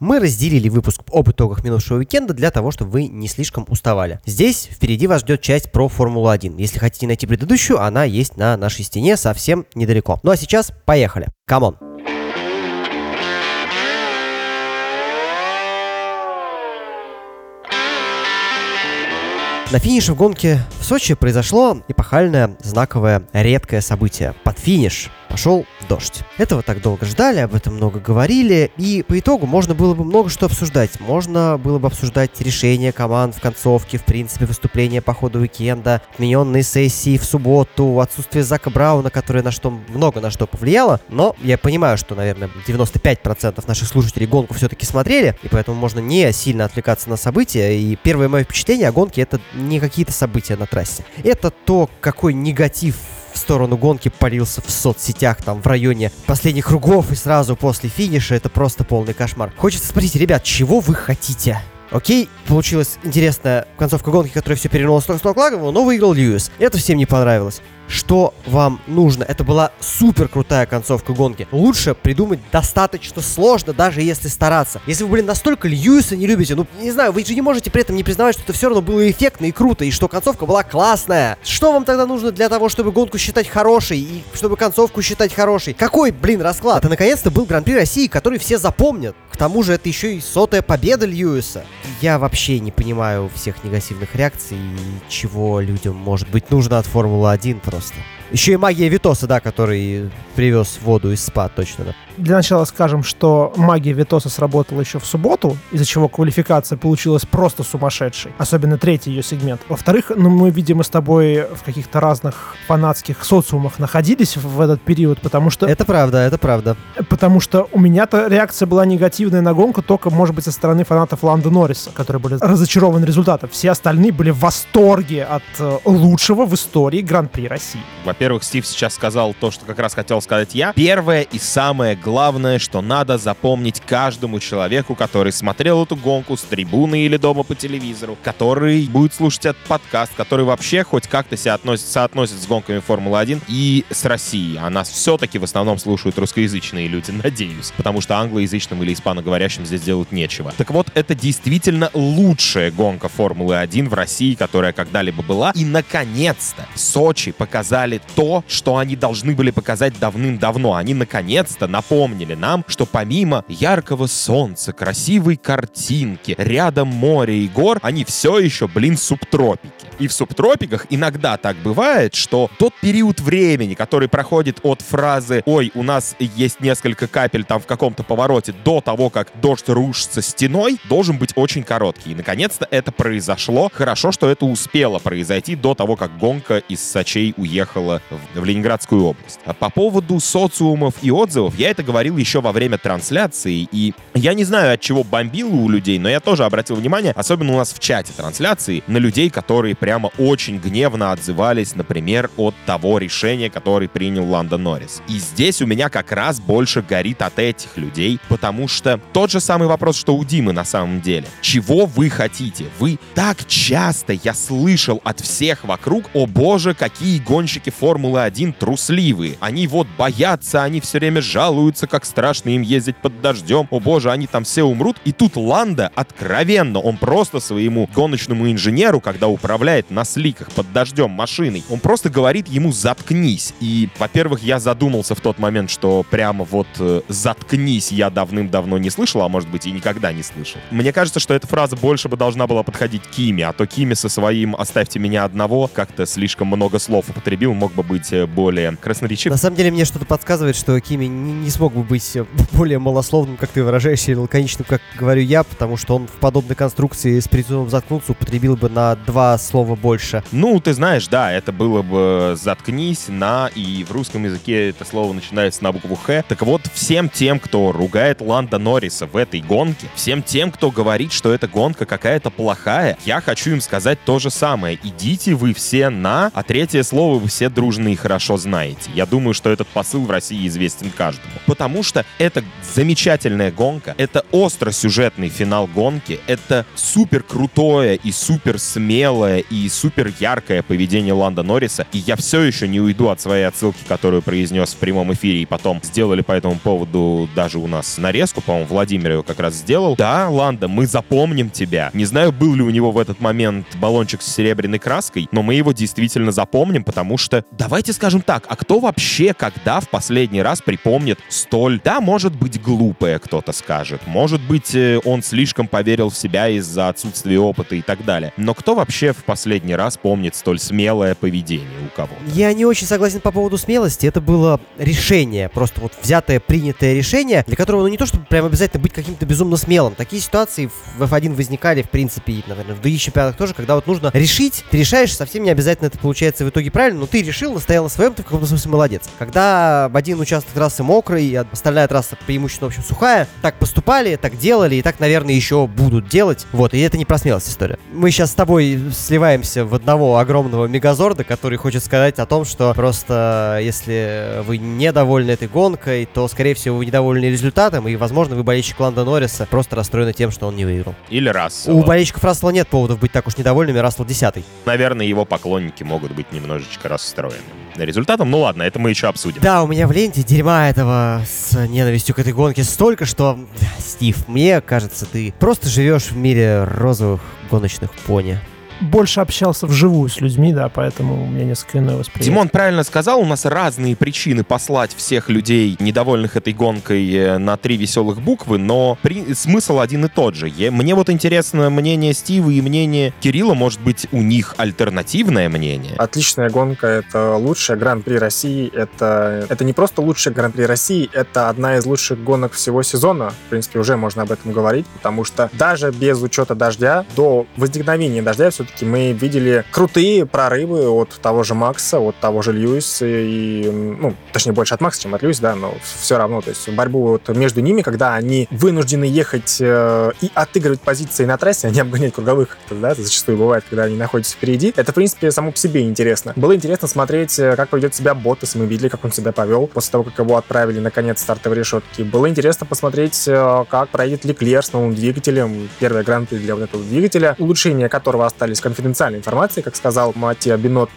Мы разделили выпуск об итогах минувшего уикенда для того, чтобы вы не слишком уставали. Здесь впереди вас ждет часть про Формулу-1. Если хотите найти предыдущую, она есть на нашей стене совсем недалеко. Ну а сейчас поехали. Come on! На финише в гонке Сочи произошло эпохальное, знаковое, редкое событие. Под финиш пошел дождь. Этого так долго ждали, об этом много говорили, и по итогу можно было бы много что обсуждать. Можно было бы обсуждать решения команд в концовке, в принципе, выступления по ходу уикенда, отмененные сессии в субботу, отсутствие Зака Брауна, которое на что много на что повлияло, но я понимаю, что, наверное, 95% наших слушателей гонку все-таки смотрели, и поэтому можно не сильно отвлекаться на события, и первое мое впечатление о гонке это не какие-то события на трассе. Это то, какой негатив в сторону гонки полился в соцсетях, там, в районе последних кругов и сразу после финиша. Это просто полный кошмар. Хочется спросить, ребят, чего вы хотите? Окей, получилась интересная концовка гонки, которая все перевернула с ног на но выиграл Льюис. Это всем не понравилось что вам нужно. Это была супер крутая концовка гонки. Лучше придумать достаточно сложно, даже если стараться. Если вы, блин, настолько Льюиса не любите, ну, не знаю, вы же не можете при этом не признавать, что это все равно было эффектно и круто, и что концовка была классная. Что вам тогда нужно для того, чтобы гонку считать хорошей, и чтобы концовку считать хорошей? Какой, блин, расклад? Это наконец-то был Гран-при России, который все запомнят. К тому же это еще и сотая победа Льюиса. Я вообще не понимаю всех негативных реакций, чего людям, может быть, нужно от Формулы-1 просто просто. Еще и магия Витоса, да, который привез воду из спа, точно, да. Для начала скажем, что магия Витоса сработала еще в субботу, из-за чего квалификация получилась просто сумасшедшей. Особенно третий ее сегмент. Во-вторых, ну, мы, видимо, с тобой в каких-то разных фанатских социумах находились в этот период, потому что... Это правда, это правда. Потому что у меня-то реакция была негативная на гонку только, может быть, со стороны фанатов Ланда Норриса, которые были разочарованы результатом. Все остальные были в восторге от э, лучшего в истории Гран-при России. Во-первых, Стив сейчас сказал то, что как раз хотел сказать я. Первое и самое главное, что надо запомнить каждому человеку, который смотрел эту гонку с трибуны или дома по телевизору, который будет слушать этот подкаст, который вообще хоть как-то себя относит, соотносит с гонками Формулы-1 и с Россией. А нас все-таки в основном слушают русскоязычные люди, надеюсь, потому что англоязычным или испаноговорящим здесь делать нечего. Так вот, это действительно лучшая гонка Формулы-1 в России, которая когда-либо была. И, наконец-то, Сочи показали то, что они должны были показать давным-давно. Они, наконец-то, напомнили нам, что помимо яркого солнца, красивой картинки, рядом море и гор, они все еще, блин, субтропики. И в субтропиках иногда так бывает, что тот период времени, который проходит от фразы «Ой, у нас есть несколько капель там в каком-то повороте» до того, как дождь рушится стеной, должен быть очень короткий. И, наконец-то, это произошло. Хорошо, что это успело произойти до того, как гонка из Сочей уехала в, в Ленинградскую область. А по поводу социумов и отзывов, я это говорил еще во время трансляции, и я не знаю, от чего бомбило у людей, но я тоже обратил внимание, особенно у нас в чате трансляции, на людей, которые прямо очень гневно отзывались, например, от того решения, которое принял Ландо Норрис. И здесь у меня как раз больше горит от этих людей, потому что тот же самый вопрос, что у Димы на самом деле. Чего вы хотите? Вы так часто, я слышал от всех вокруг, о боже, какие гонщики Формулы-1 трусливые. Они вот боятся, они все время жалуются, как страшно им ездить под дождем. О боже, они там все умрут. И тут Ланда откровенно, он просто своему гоночному инженеру, когда управляет на сликах под дождем машиной, он просто говорит ему «заткнись». И, во-первых, я задумался в тот момент, что прямо вот э, «заткнись» я давным-давно не слышал, а может быть и никогда не слышал. Мне кажется, что эта фраза больше бы должна была подходить Киме, а то Киме со своим «оставьте меня одного» как-то слишком много слов употребил, мог бы быть э, более красноречив. На самом деле мне что-то подсказывает, что Кими не, не смог бы быть более малословным, как ты выражаешься, или лаконичным, как говорю я, потому что он в подобной конструкции с призывом заткнуться употребил бы на два слова больше. Ну, ты знаешь, да, это было бы «заткнись», «на», и в русском языке это слово начинается на букву «х». Так вот, всем тем, кто ругает Ланда Норриса в этой гонке, всем тем, кто говорит, что эта гонка какая-то плохая, я хочу им сказать то же самое. Идите вы все на, а третье слово вы все дружно и хорошо знаете. Я думаю, что этот посыл в России известен каждому. Потому что это замечательная гонка, это остро-сюжетный финал гонки, это супер крутое и супер смелое и супер яркое поведение Ланда Норриса. И я все еще не уйду от своей отсылки, которую произнес в прямом эфире, и потом сделали по этому поводу даже у нас нарезку, по-моему, Владимир его как раз сделал. Да, Ланда, мы запомним тебя. Не знаю, был ли у него в этот момент баллончик с серебряной краской, но мы его действительно запомним, потому что, давайте скажем так, а кто вообще когда в последний раз припомнит столь, да, может быть, глупое кто-то скажет, может быть, э, он слишком поверил в себя из-за отсутствия опыта и так далее. Но кто вообще в последний раз помнит столь смелое поведение у кого? Я не очень согласен по поводу смелости. Это было решение, просто вот взятое, принятое решение, для которого, ну, не то, чтобы прям обязательно быть каким-то безумно смелым. Такие ситуации в F1 возникали, в принципе, и, наверное, в других чемпионатах тоже, когда вот нужно решить, ты решаешь, совсем не обязательно это получается в итоге правильно, но ты решил, настоял на своем, ты в каком-то смысле молодец. Когда один участок трассы мокрый, а остальная трасса преимущественно, в общем, сухая, так поступали, так делали, и так, наверное, еще будут делать. Вот, и это не про смелость история. Мы сейчас с тобой сливаемся в одного огромного мегазорда, который хочет сказать о том, что просто если вы недовольны этой гонкой, то, скорее всего, вы недовольны результатом, и, возможно, вы болельщик Ланда Норриса просто расстроены тем, что он не выиграл. Или раз. У болельщиков Рассела нет поводов быть так уж недовольными, Рассел десятый. Наверное, его поклонники могут быть немножечко расстроены результатом. Ну ладно, это мы еще обсудим. Да, у меня в ленте дерьма этого с ненавистью к этой гонке столько, что, Стив, мне кажется, ты просто живешь в мире розовых гоночных пони больше общался вживую с людьми, да, поэтому у меня несколько иное восприятие. Димон правильно сказал, у нас разные причины послать всех людей, недовольных этой гонкой, э, на три веселых буквы, но при... смысл один и тот же. Мне вот интересно мнение Стива и мнение Кирилла, может быть, у них альтернативное мнение? Отличная гонка, это лучшая Гран-при России, это, это не просто лучшая Гран-при России, это одна из лучших гонок всего сезона, в принципе, уже можно об этом говорить, потому что даже без учета дождя, до возникновения дождя все все-таки мы видели крутые прорывы от того же Макса, от того же Льюиса, и, ну, точнее, больше от Макса, чем от Льюиса, да, но все равно, то есть борьбу вот между ними, когда они вынуждены ехать э, и отыгрывать позиции на трассе, а не обгонять круговых, да, это зачастую бывает, когда они находятся впереди. Это, в принципе, само по себе интересно. Было интересно смотреть, э, как поведет себя Ботас, мы видели, как он себя повел после того, как его отправили, наконец, стартовой решетки. Было интересно посмотреть, э, как проедет Леклер с новым двигателем, первый гран-при для вот этого двигателя, улучшения которого остались из конфиденциальной информации, как сказал Матья Бинот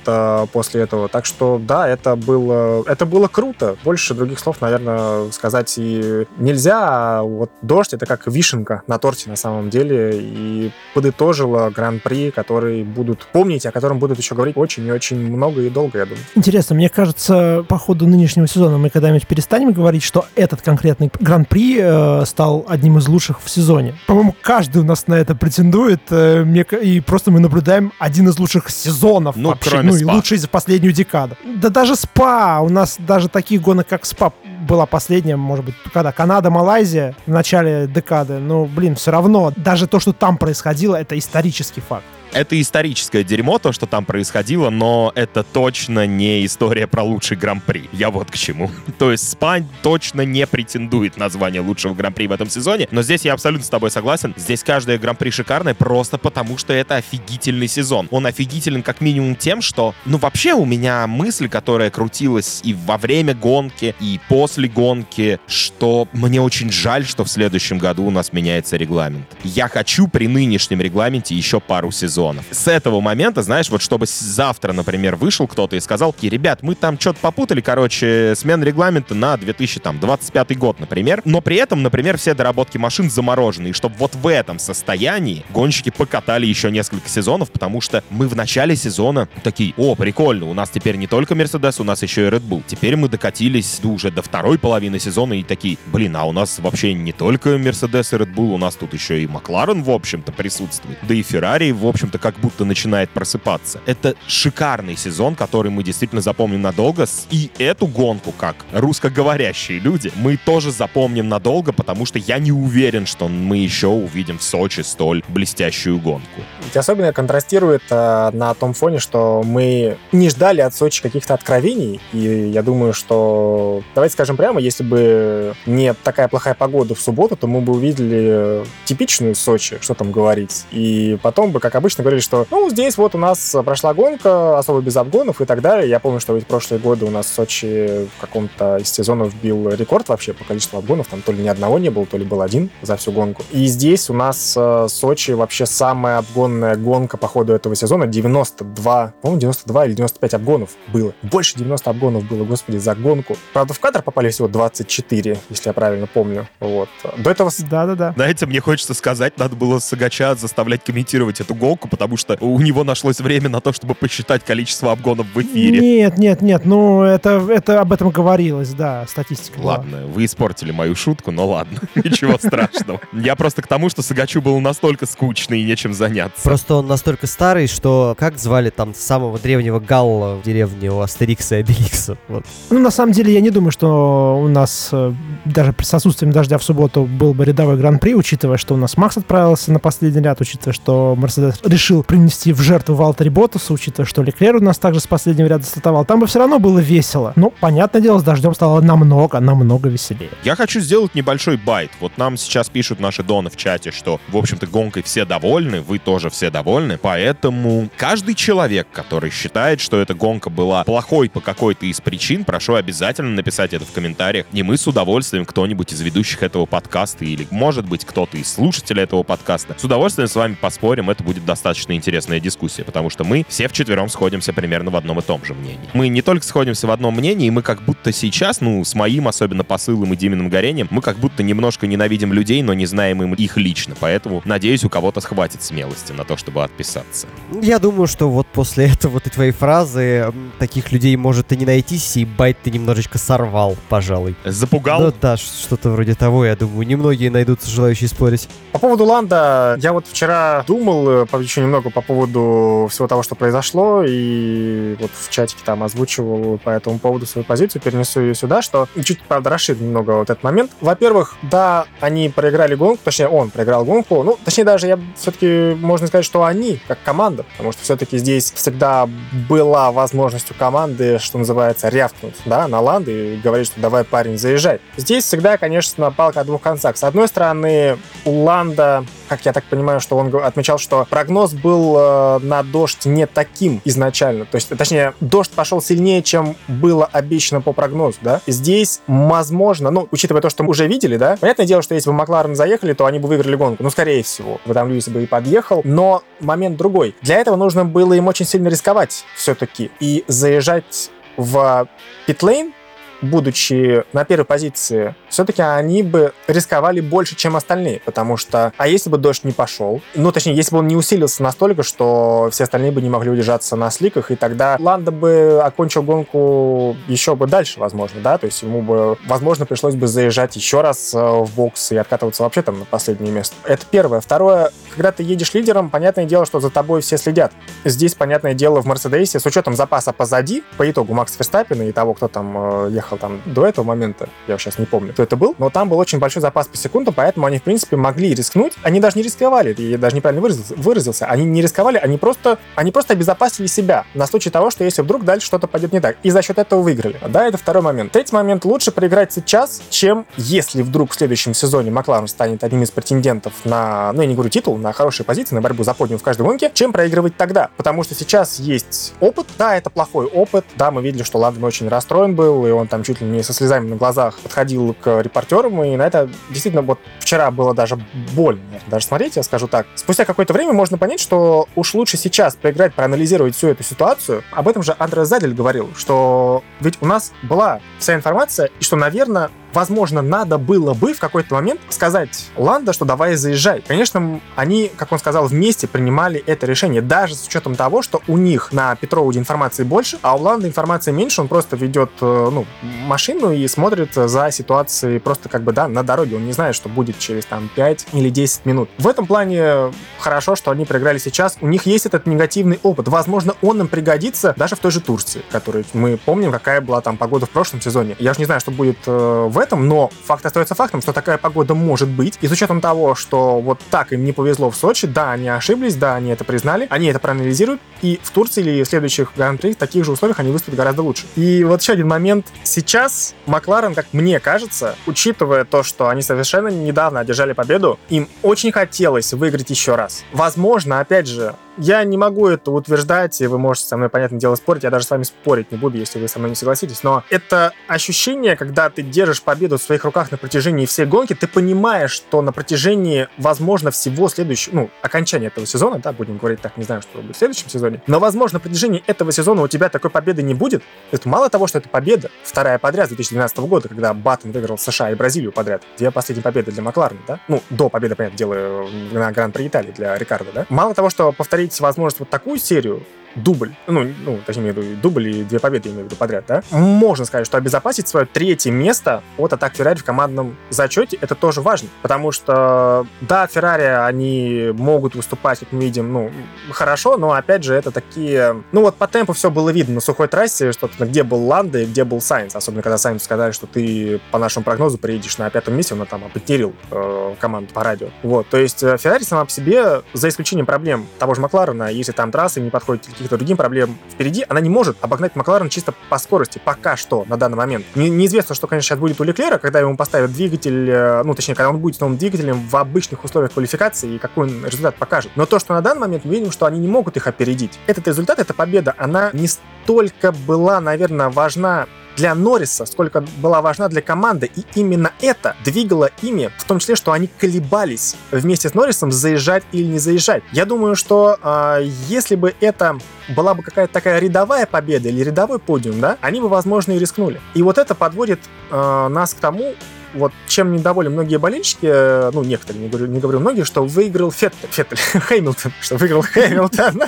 после этого. Так что, да, это было, это было круто. Больше других слов, наверное, сказать и нельзя. А вот дождь — это как вишенка на торте на самом деле. И подытожила гран-при, который будут помнить, о котором будут еще говорить очень и очень много и долго, я думаю. Интересно, мне кажется, по ходу нынешнего сезона мы когда-нибудь перестанем говорить, что этот конкретный гран-при э, стал одним из лучших в сезоне. По-моему, каждый у нас на это претендует, э, мне, и просто мы наблюдаем один из лучших сезонов ну, вообще. Кроме ну, СПА. и лучший за последнюю декаду. Да даже СПА, у нас даже таких гонок, как СПА, была последняя, может быть, когда Канада, Малайзия в начале декады. Но, блин, все равно, даже то, что там происходило, это исторический факт это историческое дерьмо, то, что там происходило, но это точно не история про лучший гран-при. Я вот к чему. То есть Спань точно не претендует на звание лучшего гран-при в этом сезоне, но здесь я абсолютно с тобой согласен. Здесь каждое гран-при шикарное просто потому, что это офигительный сезон. Он офигителен как минимум тем, что, ну вообще у меня мысль, которая крутилась и во время гонки, и после гонки, что мне очень жаль, что в следующем году у нас меняется регламент. Я хочу при нынешнем регламенте еще пару сезонов сезонов. С этого момента, знаешь, вот чтобы завтра, например, вышел кто-то и сказал, ребят, мы там что-то попутали, короче, смена регламента на 2025 год, например, но при этом, например, все доработки машин заморожены, и чтобы вот в этом состоянии гонщики покатали еще несколько сезонов, потому что мы в начале сезона такие, о, прикольно, у нас теперь не только Мерседес, у нас еще и Red Bull. Теперь мы докатились уже до второй половины сезона и такие, блин, а у нас вообще не только Мерседес и Red Bull, у нас тут еще и Макларен, в общем-то, присутствует, да и Феррари, в общем-то, как будто начинает просыпаться. Это шикарный сезон, который мы действительно запомним надолго. И эту гонку, как русскоговорящие люди, мы тоже запомним надолго, потому что я не уверен, что мы еще увидим в Сочи столь блестящую гонку. Ведь особенно контрастирует э, на том фоне, что мы не ждали от Сочи каких-то откровений, и я думаю, что, давайте скажем прямо, если бы не такая плохая погода в субботу, то мы бы увидели типичную Сочи, что там говорить, и потом бы, как обычно, конечно, говорили, что, ну, здесь вот у нас прошла гонка, особо без обгонов и так далее. Я помню, что ведь прошлые годы у нас в Сочи в каком-то из сезонов бил рекорд вообще по количеству обгонов. Там то ли ни одного не было, то ли был один за всю гонку. И здесь у нас э, Сочи вообще самая обгонная гонка по ходу этого сезона. 92, по-моему, 92 или 95 обгонов было. Больше 90 обгонов было, господи, за гонку. Правда, в кадр попали всего 24, если я правильно помню. Вот. До этого... Да-да-да. Знаете, мне хочется сказать, надо было Сагача заставлять комментировать эту гонку, потому что у него нашлось время на то, чтобы посчитать количество обгонов в эфире. Нет, нет, нет, ну это, это об этом говорилось, да, статистика. была. Ладно, вы испортили мою шутку, но ладно, ничего страшного. Я просто к тому, что Сагачу было настолько скучно и нечем заняться. Просто он настолько старый, что как звали там самого древнего Галла в деревне у Астерикса и Обеликса? Вот. Ну, на самом деле, я не думаю, что у нас э, даже при отсутствием дождя в субботу был бы рядовой гран-при, учитывая, что у нас Макс отправился на последний ряд, учитывая, что Мерседес решил принести в жертву Валтери Ботаса, учитывая, что Леклер у нас также с последнего ряда стартовал. Там бы все равно было весело. Ну, понятное дело, с дождем стало намного, намного веселее. Я хочу сделать небольшой байт. Вот нам сейчас пишут наши доны в чате, что, в общем-то, гонкой все довольны, вы тоже все довольны, поэтому каждый человек, который считает, что эта гонка была плохой по какой-то из причин, прошу обязательно написать это в комментариях, и мы с удовольствием, кто-нибудь из ведущих этого подкаста или, может быть, кто-то из слушателей этого подкаста, с удовольствием с вами поспорим, это будет достаточно интересная дискуссия, потому что мы все вчетвером сходимся примерно в одном и том же мнении. Мы не только сходимся в одном мнении, мы как будто сейчас, ну, с моим особенно посылом и Диминым горением, мы как будто немножко ненавидим людей, но не знаем им их лично, поэтому, надеюсь, у кого-то схватит смелости на то, чтобы отписаться. Я думаю, что вот после этого вот твоей фразы таких людей может и не найтись, и байт ты немножечко сорвал, пожалуй. Запугал? Ну да, что-то вроде того, я думаю. Немногие найдутся желающие спорить. По поводу Ланда, я вот вчера думал э, по- еще немного по поводу всего того, что произошло, и вот в чатике там озвучивал по этому поводу свою позицию, перенесу ее сюда, что чуть, правда, расширю немного вот этот момент. Во-первых, да, они проиграли гонку, точнее, он проиграл гонку, ну, точнее, даже я все-таки можно сказать, что они, как команда, потому что все-таки здесь всегда была возможность у команды, что называется, рявкнуть, да, на Ланды и говорить, что давай, парень, заезжай. Здесь всегда, конечно, палка о двух концах. С одной стороны, у Ланда, как я так понимаю, что он отмечал, что прогноз был э, на дождь не таким изначально. То есть, точнее, дождь пошел сильнее, чем было обещано по прогнозу, да. Здесь, возможно, ну, учитывая то, что мы уже видели, да, понятное дело, что если бы Макларен заехали, то они бы выиграли гонку. Ну, скорее всего. Там Льюис бы и подъехал. Но момент другой. Для этого нужно было им очень сильно рисковать все-таки. И заезжать в питлейн, будучи на первой позиции, все-таки они бы рисковали больше, чем остальные, потому что, а если бы дождь не пошел, ну, точнее, если бы он не усилился настолько, что все остальные бы не могли удержаться на сликах, и тогда Ланда бы окончил гонку еще бы дальше, возможно, да, то есть ему бы, возможно, пришлось бы заезжать еще раз э, в бокс и откатываться вообще там на последнее место. Это первое. Второе, когда ты едешь лидером, понятное дело, что за тобой все следят. Здесь, понятное дело, в Мерседесе, с учетом запаса позади, по итогу Макс Ферстаппина и того, кто там э, ехал там до этого момента, я сейчас не помню, кто это был, но там был очень большой запас по секундам, поэтому они, в принципе, могли рискнуть. Они даже не рисковали, я даже неправильно выразился, выразился. Они не рисковали, они просто, они просто обезопасили себя на случай того, что если вдруг дальше что-то пойдет не так. И за счет этого выиграли. Да, это второй момент. Третий момент. Лучше проиграть сейчас, чем если вдруг в следующем сезоне Макларен станет одним из претендентов на, ну, я не говорю титул, на хорошие позиции, на борьбу за подиум в каждой гонке, чем проигрывать тогда. Потому что сейчас есть опыт. Да, это плохой опыт. Да, мы видели, что Ландон очень расстроен был, и он там чуть ли не со слезами на глазах подходил к репортерам, и на это действительно вот вчера было даже больно, даже смотреть, я скажу так. Спустя какое-то время можно понять, что уж лучше сейчас поиграть, проанализировать всю эту ситуацию. Об этом же Андре Задель говорил, что ведь у нас была вся информация, и что, наверное, возможно, надо было бы в какой-то момент сказать Ланда, что давай заезжай. Конечно, они, как он сказал, вместе принимали это решение, даже с учетом того, что у них на Петроуде информации больше, а у Ланда информации меньше, он просто ведет э, ну, машину и смотрит за ситуацией просто как бы, да, на дороге. Он не знает, что будет через там 5 или 10 минут. В этом плане хорошо, что они проиграли сейчас. У них есть этот негативный опыт. Возможно, он им пригодится даже в той же Турции, которую мы помним, какая была там погода в прошлом сезоне. Я же не знаю, что будет э, в этом, но факт остается фактом, что такая погода может быть. И с учетом того, что вот так им не повезло в Сочи, да, они ошиблись, да, они это признали, они это проанализируют, и в Турции или в следующих гран-при в таких же условиях они выступят гораздо лучше. И вот еще один момент. Сейчас Макларен, как мне кажется, учитывая то, что они совершенно недавно одержали победу, им очень хотелось выиграть еще раз. Возможно, опять же, я не могу это утверждать, и вы можете со мной, понятное дело, спорить. Я даже с вами спорить не буду, если вы со мной не согласитесь. Но это ощущение, когда ты держишь победу в своих руках на протяжении всей гонки, ты понимаешь, что на протяжении, возможно, всего следующего, ну, окончания этого сезона, да, будем говорить так, не знаю, что будет в следующем сезоне, но, возможно, на протяжении этого сезона у тебя такой победы не будет. Это мало того, что это победа, вторая подряд 2012 года, когда Баттон выиграл США и Бразилию подряд. Две последние победы для Макларена, да? Ну, до победы, понятное дело, на Гран-при Италии для Рикардо, да? Мало того, что повторить возможность вот такую серию, дубль, ну, ну, точнее, имею в дубль и две победы, имею в виду подряд, да, можно сказать, что обезопасить свое третье место от атак Феррари в командном зачете, это тоже важно, потому что, да, Феррари, они могут выступать, как мы видим, ну, хорошо, но, опять же, это такие, ну, вот по темпу все было видно на сухой трассе, что где был Ландо и где был Сайнс, особенно когда Сайнс сказали, что ты, по нашему прогнозу, приедешь на пятом месте, он там обытерил э, команду по радио. Вот, то есть э, Феррари сама по себе, за исключением проблем того же Макларена, если там трассы не подходят каких-то другим проблем впереди, она не может обогнать Макларен чисто по скорости, пока что, на данный момент. Не, неизвестно, что, конечно, сейчас будет у Леклера, когда ему поставят двигатель, э, ну, точнее, когда он будет с новым двигателем в обычных условиях квалификации и какой он результат покажет. Но то, что на данный момент мы видим, что они не могут их опередить. Этот результат, эта победа, она не столько была, наверное, важна для Норриса, сколько была важна для команды. И именно это двигало ими, в том числе, что они колебались вместе с Норрисом, заезжать или не заезжать. Я думаю, что э, если бы это была бы какая-то такая рядовая победа или рядовой подиум, да, они бы, возможно, и рискнули. И вот это подводит э, нас к тому, вот чем недовольны многие болельщики, э, ну, некоторые, не говорю, не говорю многие, что выиграл Феттель, Феттель, Хэмилтон, что выиграл Хэмилтон.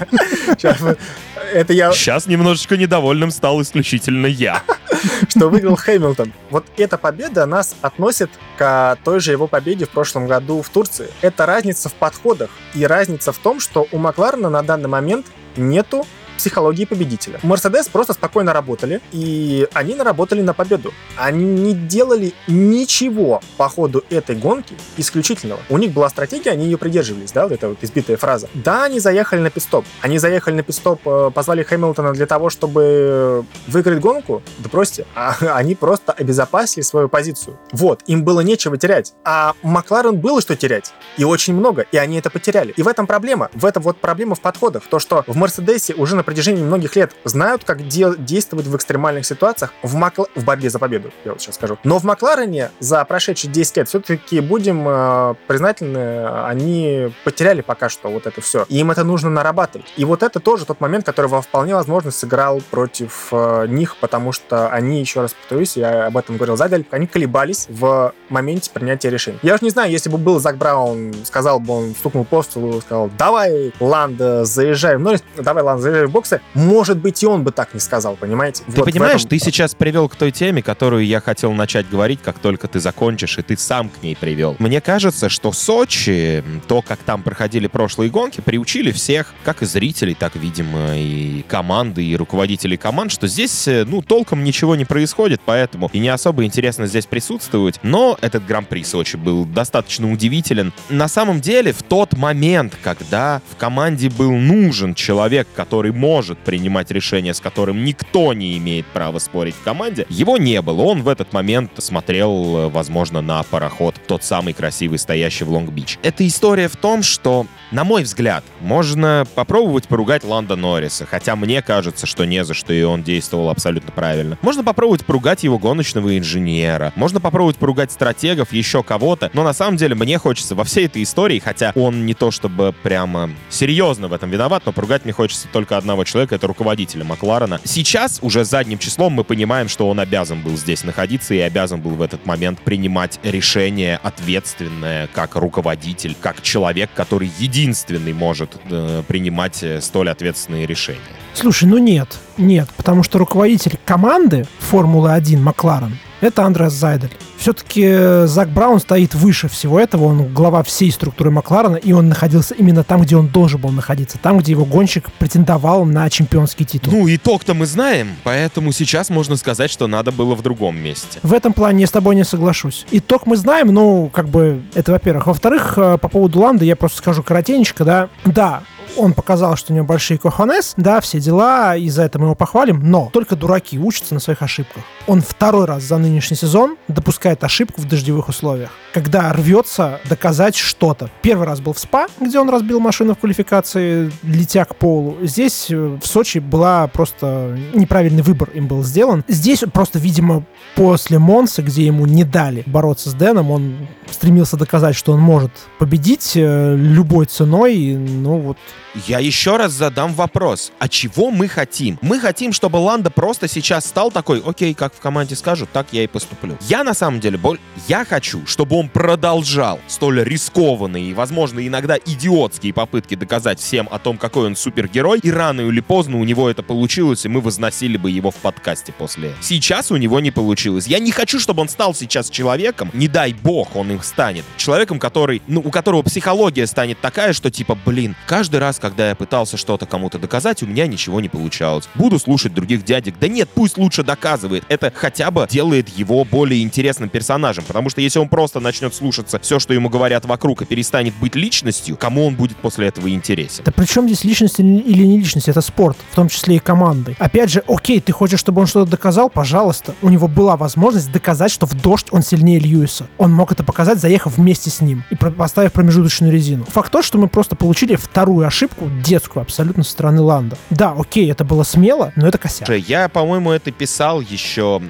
Это я... Сейчас немножечко недовольным стал исключительно я. Что выиграл Хэмилтон. Вот эта победа нас относит к той же его победе в прошлом году в Турции. Это разница в подходах и разница в том, что у Макларена на данный момент нету психологии победителя. Мерседес просто спокойно работали, и они наработали на победу. Они не делали ничего по ходу этой гонки исключительного. У них была стратегия, они ее придерживались, да, вот эта вот избитая фраза. Да, они заехали на пистоп. Они заехали на пистоп, э, позвали Хэмилтона для того, чтобы выиграть гонку. Да прости, а они просто обезопасили свою позицию. Вот, им было нечего терять. А Макларен было что терять. И очень много. И они это потеряли. И в этом проблема. В этом вот проблема в подходах. То, что в Мерседесе уже на протяжении многих лет знают, как де- действовать в экстремальных ситуациях в, Макл... в борьбе за победу, я вот сейчас скажу. Но в Макларене за прошедшие 10 лет все-таки будем э, признательны, они потеряли пока что вот это все. И им это нужно нарабатывать. И вот это тоже тот момент, который вполне возможно сыграл против э, них, потому что они, еще раз повторюсь, я об этом говорил сзади, они колебались в моменте принятия решений. Я уж не знаю, если бы был Зак Браун, сказал бы он, стукнул по столу, сказал, давай, Ланда, заезжай в Норрис, давай, Ланда, заезжай в боксы, может быть, и он бы так не сказал, понимаете? Ты вот понимаешь, этом... ты сейчас привел к той теме, которую я хотел начать говорить, как только ты закончишь, и ты сам к ней привел. Мне кажется, что Сочи, то, как там проходили прошлые гонки, приучили всех, как и зрителей, так, видимо, и команды, и руководителей команд, что здесь, э, ну, толком ничего не происходит, поэтому и не особо интересно здесь присутствовать. Но этот Гран-при Сочи был достаточно удивителен. На самом деле, в тот момент, когда в команде был нужен человек, который может принимать решение, с которым никто не имеет права спорить в команде, его не было. Он в этот момент смотрел, возможно, на пароход, тот самый красивый, стоящий в Лонг-Бич. Эта история в том, что, на мой взгляд, можно попробовать поругать Ланда Норриса, хотя мне кажется, что не за что, и он действовал абсолютно правильно. Можно попробовать поругать его гоночного инженера, можно попробовать поругать стратегов, еще кого-то, но на самом деле мне хочется во всей этой истории, хотя он не то чтобы прямо серьезно в этом виноват, но поругать мне хочется только одного человека, это руководителя Макларена. Сейчас уже задним числом мы понимаем, что он обязан был здесь находиться и обязан был в этот момент принимать решение ответственное как руководитель, как человек, который единственный может э, принимать э, столь ответственные решения. Слушай, ну нет, нет, потому что руководитель команды Формулы-1 Макларен это Андреас Зайдель. Все-таки э, Зак Браун стоит выше всего этого, он глава всей структуры Макларена, и он находился именно там, где он должен был находиться, там, где его гонщик претендовал на чемпионский титул. Ну, итог-то мы знаем, поэтому сейчас можно сказать, что надо было в другом месте. В этом плане я с тобой не соглашусь. Итог мы знаем, ну, как бы, это во-первых. Во-вторых, э, по поводу Ланды я просто скажу коротенько, да, да, Он показал, что у него большие коханес, да, все дела, и за это мы его похвалим, но только дураки учатся на своих ошибках. Он второй раз за нынешний сезон допускает ошибку в дождевых условиях, когда рвется доказать что-то. Первый раз был в СПА, где он разбил машину в квалификации, летя к полу. Здесь, э, в Сочи, была просто неправильный выбор им был сделан. Здесь просто, видимо, после Монса, где ему не дали бороться с Дэном, он стремился доказать, что он может победить э, любой ценой. Ну вот Я еще раз задам вопрос. А чего мы хотим? Мы хотим, чтобы Ланда просто сейчас стал такой, окей, как в команде скажут, так я и поступлю. Я на самом деле, боль... я хочу, чтобы он продолжал столь рискованные и, возможно, иногда идиотские попытки доказать всем о том, какой он супергерой, и рано или поздно у него это получилось, и мы возносили бы его в подкасте после. Сейчас у него не получилось. Я не хочу, чтобы он стал сейчас человеком, не дай бог он им станет. Человеком, который, ну, у которого психология станет такая, что типа, блин, каждый раз, когда я пытался что-то кому-то доказать, у меня ничего не получалось. Буду слушать других дядек. Да нет, пусть лучше доказывает. Это хотя бы делает его более интересным персонажем. Потому что если он просто начнет слушаться все, что ему говорят вокруг, и перестанет быть личностью, кому он будет после этого интересен? Да при чем здесь личность или не личность? Это спорт, в том числе и командой. Опять же, окей, ты хочешь, чтобы он что-то доказал? Пожалуйста. У него была возможность доказать, что в дождь он сильнее Льюиса. Он мог это показать, заехав вместе с ним и поставив промежуточную резину. Факт то, что мы просто получили вторую ошибку, детскую абсолютно со стороны Ланда. Да, окей, это было смело, но это косяк. Я, по-моему, это писал еще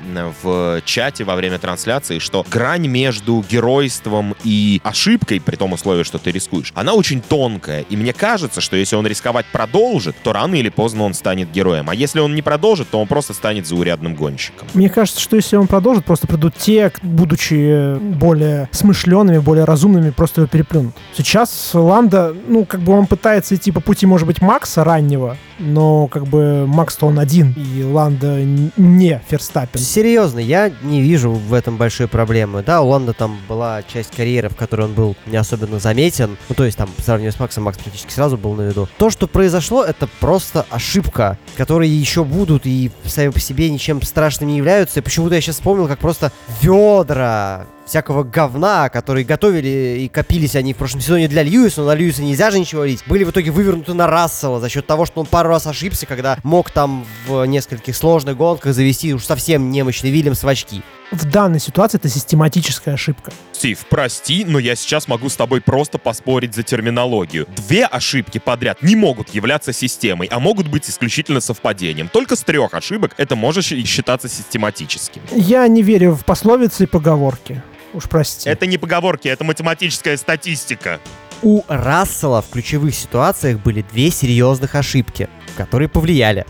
в чате во время трансляции, что грань между геройством и ошибкой, при том условии, что ты рискуешь, она очень тонкая. И мне кажется, что если он рисковать продолжит, то рано или поздно он станет героем. А если он не продолжит, то он просто станет заурядным гонщиком. Мне кажется, что если он продолжит, просто придут те, будучи более смышленными, более разумными, просто его переплюнут. Сейчас Ланда, ну, как бы он пытается идти по пути, может быть, Макса раннего, но как бы Макс-то он один, и Ланда не Ферстаппин. Серьезно, я не вижу в этом большой проблемы. Да, у Ланда там была часть карьеры, в которой он был не особенно заметен. Ну, то есть там, по сравнению с Максом, Макс практически сразу был на виду. То, что произошло, это просто ошибка, которые еще будут и сами по себе ничем страшным не являются. И почему-то я сейчас вспомнил, как просто ведра всякого говна, которые готовили и копились они в прошлом сезоне для Льюиса, но на Льюиса нельзя же ничего лить, были в итоге вывернуты на Рассела за счет того, что он пару раз ошибся, когда мог там в нескольких сложных гонках завести уж совсем немощный Вильямс в очки. В данной ситуации это систематическая ошибка. Стив, прости, но я сейчас могу с тобой просто поспорить за терминологию. Две ошибки подряд не могут являться системой, а могут быть исключительно совпадением. Только с трех ошибок это может считаться систематическим. Я не верю в пословицы и поговорки. Уж прости. Это не поговорки, это математическая статистика. У Рассела в ключевых ситуациях были две серьезных ошибки, которые повлияли.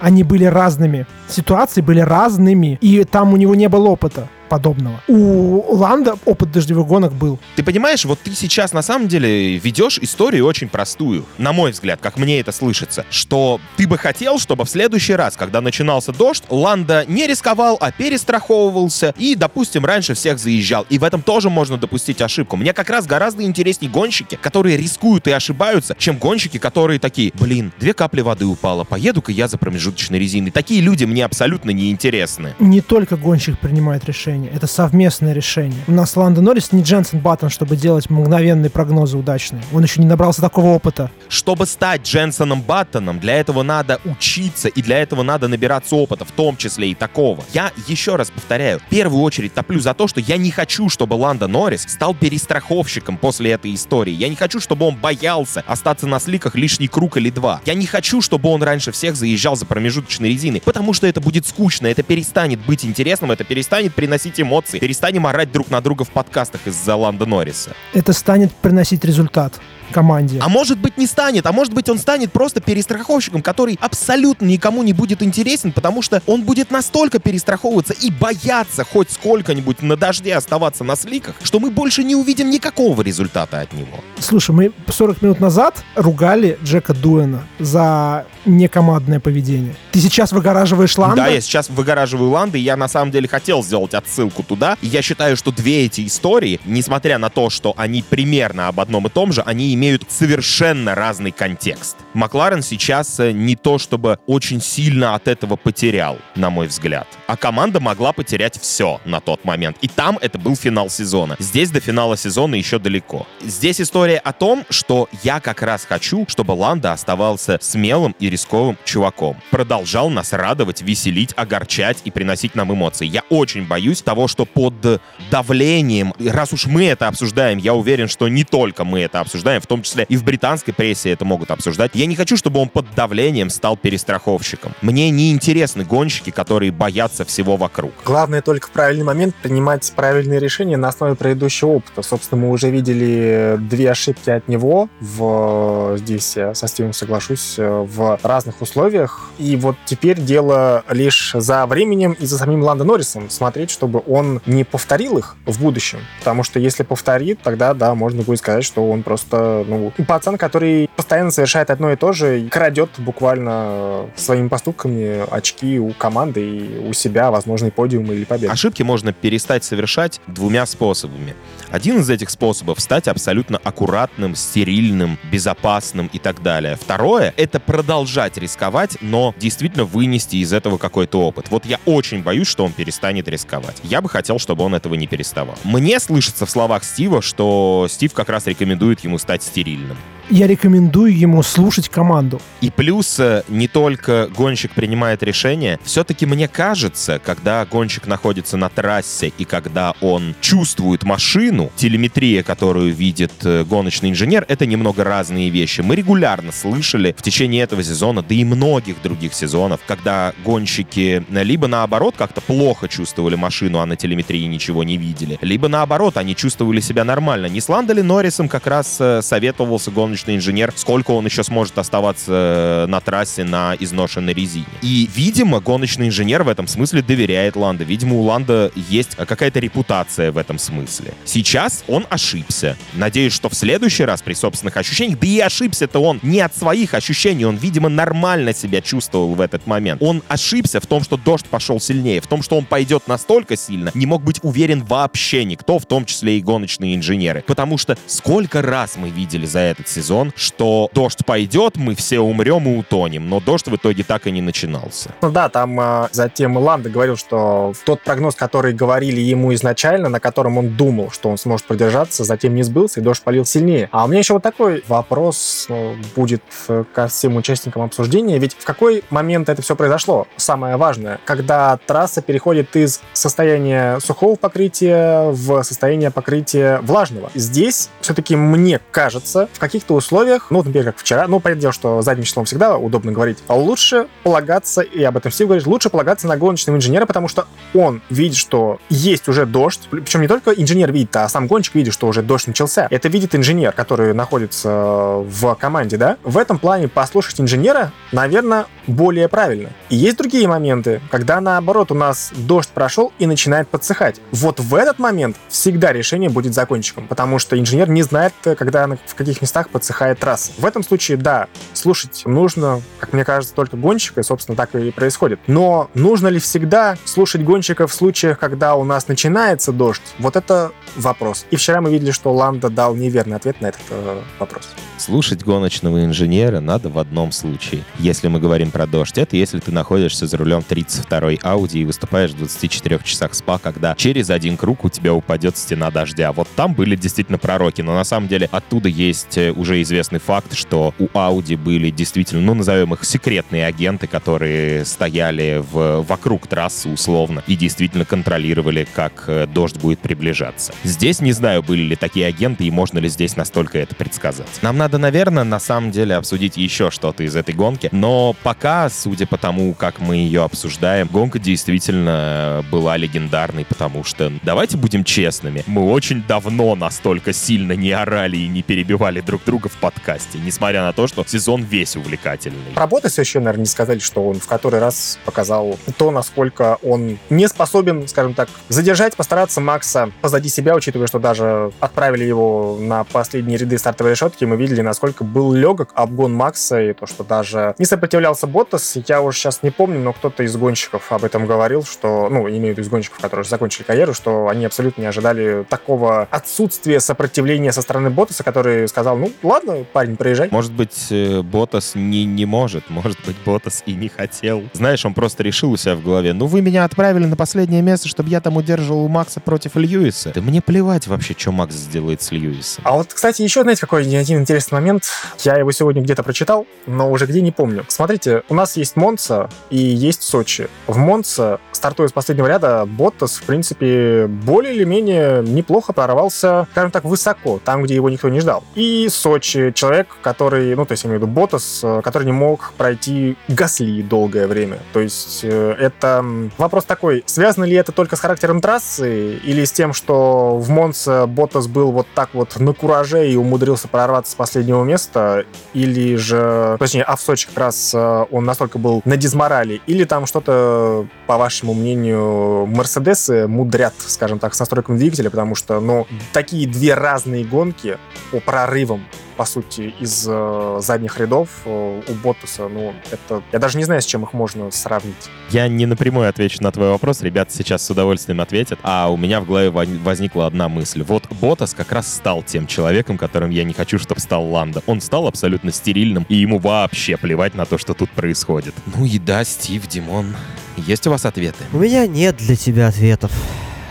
Они были разными. Ситуации были разными. И там у него не было опыта подобного. У Ланда опыт дождевых гонок был. Ты понимаешь, вот ты сейчас на самом деле ведешь историю очень простую, на мой взгляд, как мне это слышится, что ты бы хотел, чтобы в следующий раз, когда начинался дождь, Ланда не рисковал, а перестраховывался и, допустим, раньше всех заезжал. И в этом тоже можно допустить ошибку. Мне как раз гораздо интереснее гонщики, которые рискуют и ошибаются, чем гонщики, которые такие, блин, две капли воды упало, поеду-ка я за промежуточной резиной. Такие люди мне абсолютно не интересны. Не только гонщик принимает решение, это совместное решение. У нас Ланда Норрис не Дженсен Баттон, чтобы делать мгновенные прогнозы удачные. Он еще не набрался такого опыта. Чтобы стать Дженсоном Баттоном, для этого надо учиться, и для этого надо набираться опыта, в том числе и такого. Я еще раз повторяю, в первую очередь топлю за то, что я не хочу, чтобы Ланда Норрис стал перестраховщиком после этой истории. Я не хочу, чтобы он боялся остаться на сликах лишний круг или два. Я не хочу, чтобы он раньше всех заезжал за промежуточной резиной, потому что это будет скучно, это перестанет быть интересным, это перестанет приносить эмоции, перестанем орать друг на друга в подкастах из-за Ланда Норриса. Это станет приносить результат команде. А может быть не станет, а может быть он станет просто перестраховщиком, который абсолютно никому не будет интересен, потому что он будет настолько перестраховываться и бояться хоть сколько-нибудь на дожде оставаться на сликах, что мы больше не увидим никакого результата от него. Слушай, мы 40 минут назад ругали Джека Дуэна за некомандное поведение. Ты сейчас выгораживаешь Ланда? Да, я сейчас выгораживаю Ланды, и я на самом деле хотел сделать отсылку туда, и я считаю, что две эти истории, несмотря на то, что они примерно об одном и том же, они имеют совершенно разный контекст. Макларен сейчас э, не то чтобы очень сильно от этого потерял, на мой взгляд. А команда могла потерять все на тот момент. И там это был финал сезона. Здесь до финала сезона еще далеко. Здесь история о том, что я как раз хочу, чтобы Ланда оставался смелым и рисковым чуваком. Продолжал нас радовать, веселить, огорчать и приносить нам эмоции. Я очень боюсь того, что под давлением, раз уж мы это обсуждаем, я уверен, что не только мы это обсуждаем, в том числе и в британской прессе это могут обсуждать, я не хочу, чтобы он под давлением стал перестраховщиком. Мне не интересны гонщики, которые боятся всего вокруг. Главное только в правильный момент принимать правильные решения на основе предыдущего опыта. Собственно, мы уже видели две ошибки от него в здесь я со Стивом соглашусь в разных условиях. И вот теперь дело лишь за временем и за самим Ландо Норрисом смотреть, чтобы он не повторил их в будущем. Потому что если повторит, тогда, да, можно будет сказать, что он просто, ну, пацан, который постоянно совершает одно и то же, крадет буквально своими поступками очки у команды и у себя, возможно, подиум или победу. Ошибки можно перестать совершать двумя способами. Один из этих способов — стать абсолютно аккуратным, стерильным, безопасным и так далее. Второе — это продолжать рисковать, но действительно вынести из этого какой-то опыт. Вот я очень боюсь, что он перестанет рисковать. Я бы хотел, чтобы он этого не переставал. Мне слышится в словах Стива, что Стив как раз рекомендует ему стать стерильным я рекомендую ему слушать команду. И плюс э, не только гонщик принимает решение, все-таки мне кажется, когда гонщик находится на трассе и когда он чувствует машину, телеметрия, которую видит э, гоночный инженер, это немного разные вещи. Мы регулярно слышали в течение этого сезона, да и многих других сезонов, когда гонщики э, либо наоборот как-то плохо чувствовали машину, а на телеметрии ничего не видели, либо наоборот они чувствовали себя нормально. Не с Ландали Норрисом как раз советовался гоночный гоночный инженер, сколько он еще сможет оставаться э, на трассе на изношенной резине. И, видимо, гоночный инженер в этом смысле доверяет Ланда. Видимо, у Ланда есть какая-то репутация в этом смысле. Сейчас он ошибся. Надеюсь, что в следующий раз при собственных ощущениях, да и ошибся-то он не от своих ощущений, он, видимо, нормально себя чувствовал в этот момент. Он ошибся в том, что дождь пошел сильнее, в том, что он пойдет настолько сильно, не мог быть уверен вообще никто, в том числе и гоночные инженеры. Потому что сколько раз мы видели за этот сезон сезон, что дождь пойдет, мы все умрем и утонем. Но дождь в итоге так и не начинался. Ну да, там э, затем Ланда говорил, что тот прогноз, который говорили ему изначально, на котором он думал, что он сможет продержаться, затем не сбылся, и дождь полил сильнее. А у меня еще вот такой вопрос э, будет э, ко всем участникам обсуждения. Ведь в какой момент это все произошло? Самое важное, когда трасса переходит из состояния сухого покрытия в состояние покрытия влажного. Здесь все-таки мне кажется, в каких-то условиях, ну, например, как вчера, ну, понятное дело, что задним числом всегда удобно говорить, а лучше полагаться, и об этом все говорит, лучше полагаться на гоночного инженера, потому что он видит, что есть уже дождь, причем не только инженер видит, а сам гонщик видит, что уже дождь начался. Это видит инженер, который находится в команде, да? В этом плане послушать инженера, наверное, более правильно. И есть другие моменты, когда наоборот у нас дождь прошел и начинает подсыхать. Вот в этот момент всегда решение будет закончиком, потому что инженер не знает, когда в каких местах подсыхает трасса. В этом случае, да, слушать нужно, как мне кажется, только гонщика, и, собственно, так и происходит. Но нужно ли всегда слушать гонщика в случаях, когда у нас начинается дождь? Вот это вопрос. И вчера мы видели, что Ланда дал неверный ответ на этот э, вопрос. Слушать гоночного инженера надо в одном случае. Если мы говорим про дождь, это если ты находишься за рулем 32-й Audi и выступаешь в 24 часах спа, когда через один круг у тебя упадет стена дождя. Вот там были действительно пророки, но на самом деле оттуда есть э, уже известный факт, что у Audi были действительно, ну, назовем их секретные агенты, которые стояли в, вокруг трассы условно и действительно контролировали, как э, дождь будет приближаться. Здесь не знаю, были ли такие агенты и можно ли здесь настолько это предсказать. Нам надо надо, наверное, на самом деле обсудить еще что-то из этой гонки. Но пока, судя по тому, как мы ее обсуждаем, гонка действительно была легендарной, потому что, давайте будем честными, мы очень давно настолько сильно не орали и не перебивали друг друга в подкасте, несмотря на то, что сезон весь увлекательный. Про Ботаса еще, наверное, не сказали, что он в который раз показал то, насколько он не способен, скажем так, задержать, постараться Макса позади себя, учитывая, что даже отправили его на последние ряды стартовой решетки, мы видели, насколько был легок обгон Макса, и то, что даже не сопротивлялся Боттас. Я уже сейчас не помню, но кто-то из гонщиков об этом говорил, что, ну, имею в виду из гонщиков, которые уже закончили карьеру, что они абсолютно не ожидали такого отсутствия сопротивления со стороны Боттаса, который сказал, ну, ладно, парень, приезжай. Может быть, э, Ботас не, не может, может быть, Ботас и не хотел. Знаешь, он просто решил у себя в голове, ну вы меня отправили на последнее место, чтобы я там удерживал Макса против Льюиса. Да мне плевать вообще, что Макс сделает с Льюисом. А вот, кстати, еще, знаете, какой один интересный момент. Я его сегодня где-то прочитал, но уже где не помню. Смотрите, у нас есть Монца и есть Сочи. В Монце, стартуя с последнего ряда, Боттас, в принципе, более или менее неплохо прорвался, скажем так, высоко, там, где его никто не ждал. И Сочи, человек, который, ну, то есть, я имею в виду Боттас, э, который не мог пройти Гасли долгое время. То есть, э, это вопрос такой, связано ли это только с характером трассы или с тем, что в Монце Боттас был вот так вот на кураже и умудрился прорваться с последнего места, или же, точнее, а в Сочи как раз э, он настолько был на дизморали, или там что-то, по вашему мнению, Мерседесы мудрят, скажем так, с настройками двигателя, потому что, ну, такие две разные гонки по прорывам по сути, из э, задних рядов э, у Боттаса, ну, это... Я даже не знаю, с чем их можно сравнить. Я не напрямую отвечу на твой вопрос, ребята сейчас с удовольствием ответят, а у меня в голове возникла одна мысль. Вот Ботас как раз стал тем человеком, которым я не хочу, чтобы стал Ланда. Он стал абсолютно стерильным, и ему вообще плевать на то, что тут происходит. Ну и да, Стив, Димон, есть у вас ответы? У меня нет для тебя ответов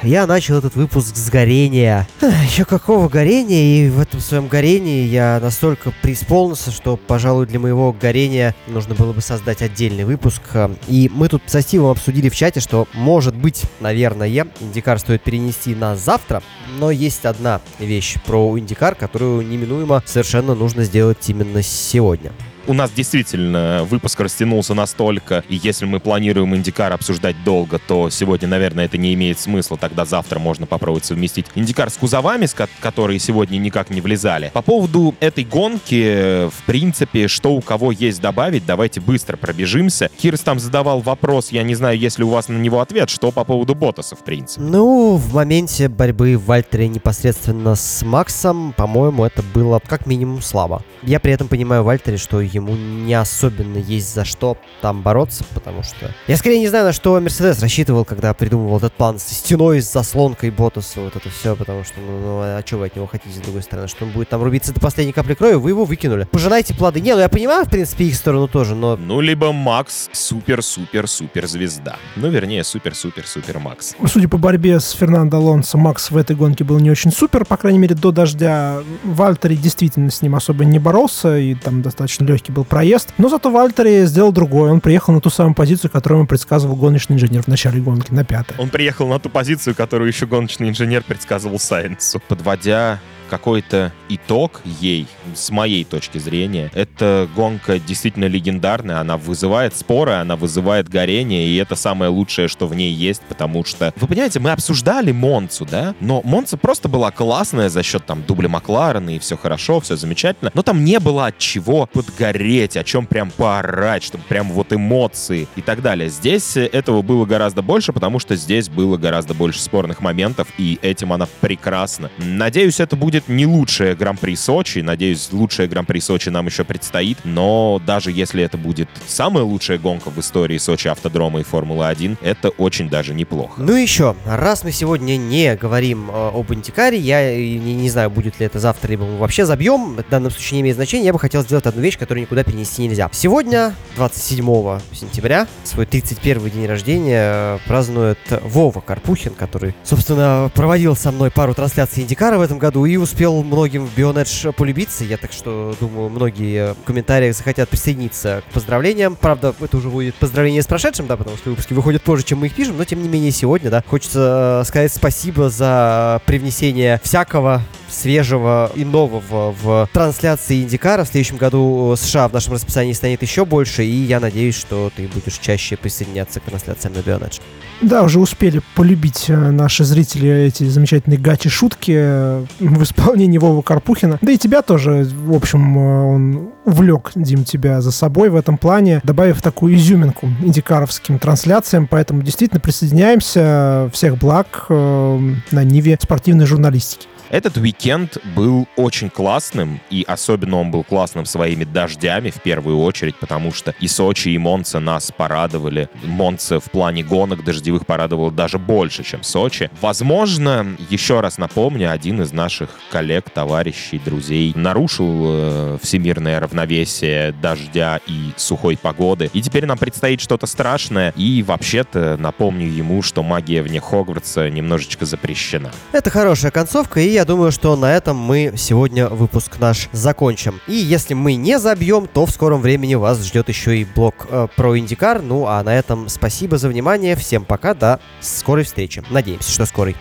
я начал этот выпуск с горения. Еще какого горения, и в этом своем горении я настолько преисполнился, что, пожалуй, для моего горения нужно было бы создать отдельный выпуск. И мы тут со Стивом обсудили в чате, что, может быть, наверное, Индикар стоит перенести на завтра, но есть одна вещь про Индикар, которую неминуемо совершенно нужно сделать именно сегодня у нас действительно выпуск растянулся настолько, и если мы планируем Индикар обсуждать долго, то сегодня, наверное, это не имеет смысла. Тогда завтра можно попробовать совместить Индикар с кузовами, которые сегодня никак не влезали. По поводу этой гонки, в принципе, что у кого есть добавить, давайте быстро пробежимся. Кирс там задавал вопрос, я не знаю, есть ли у вас на него ответ, что по поводу Ботаса, в принципе. Ну, в моменте борьбы в Вальтере непосредственно с Максом, по-моему, это было как минимум слабо. Я при этом понимаю Вальтере, что ему не особенно есть за что там бороться, потому что... Я скорее не знаю, на что Мерседес рассчитывал, когда придумывал этот план с стеной, с заслонкой Ботаса, вот это все, потому что, ну, ну а что вы от него хотите, с другой стороны, что он будет там рубиться до последней капли крови, вы его выкинули. Пожинайте плоды. Не, ну я понимаю, в принципе, их сторону тоже, но... Ну, либо Макс супер-супер-супер звезда. Ну, вернее, супер-супер-супер Макс. Судя по борьбе с Фернандо Алонсо, Макс в этой гонке был не очень супер, по крайней мере, до дождя. Вальтери действительно с ним особо не боролся, и там достаточно легкий был проезд. Но зато Вальтери сделал другое. Он приехал на ту самую позицию, которую ему предсказывал гоночный инженер в начале гонки, на пятое. Он приехал на ту позицию, которую еще гоночный инженер предсказывал Сайенсу. Подводя какой-то итог ей, с моей точки зрения. Эта гонка действительно легендарная, она вызывает споры, она вызывает горение, и это самое лучшее, что в ней есть, потому что, вы понимаете, мы обсуждали Монцу, да, но Монца просто была классная за счет там дубля Макларена, и все хорошо, все замечательно, но там не было от чего подгореть, о чем прям поорать, чтобы прям вот эмоции и так далее. Здесь этого было гораздо больше, потому что здесь было гораздо больше спорных моментов, и этим она прекрасна. Надеюсь, это будет будет не лучшее Гран-при Сочи. Надеюсь, лучшее Гран-при Сочи нам еще предстоит. Но даже если это будет самая лучшая гонка в истории Сочи автодрома и Формулы-1, это очень даже неплохо. Ну еще, раз мы сегодня не говорим э, об Антикаре, я не, не знаю, будет ли это завтра, либо мы вообще забьем, в данном случае не имеет значения, я бы хотел сделать одну вещь, которую никуда перенести нельзя. Сегодня, 27 сентября, свой 31 день рождения э, празднует Вова Карпухин, который, собственно, проводил со мной пару трансляций Индикара в этом году и успел многим в Bionedge полюбиться. Я так что думаю, многие в комментариях захотят присоединиться к поздравлениям. Правда, это уже будет поздравление с прошедшим, да, потому что выпуски выходят позже, чем мы их пишем, но тем не менее сегодня, да, хочется э, сказать спасибо за привнесение всякого свежего и нового в трансляции Индикара. В следующем году США в нашем расписании станет еще больше, и я надеюсь, что ты будешь чаще присоединяться к трансляциям на Bionedge. Да, уже успели полюбить э, наши зрители эти замечательные гачи-шутки. Вы исполнении Вовы Карпухина. Да и тебя тоже, в общем, э, он увлек, Дим, тебя за собой в этом плане, добавив такую изюминку индикаровским трансляциям. Поэтому действительно присоединяемся. Всех благ э, на Ниве спортивной журналистики. Этот уикенд был очень классным, и особенно он был классным своими дождями в первую очередь, потому что и Сочи, и Монца нас порадовали. Монца в плане гонок дождевых порадовал даже больше, чем Сочи. Возможно, еще раз напомню, один из наших коллег, товарищей, друзей нарушил э, всемирное равновесие дождя и сухой погоды. И теперь нам предстоит что-то страшное, и вообще-то напомню ему, что магия вне Хогвартса немножечко запрещена. Это хорошая концовка, и я думаю, что на этом мы сегодня выпуск наш закончим. И если мы не забьем, то в скором времени вас ждет еще и блог э, про Индикар. Ну а на этом спасибо за внимание. Всем пока, до скорой встречи. Надеемся, что скорой.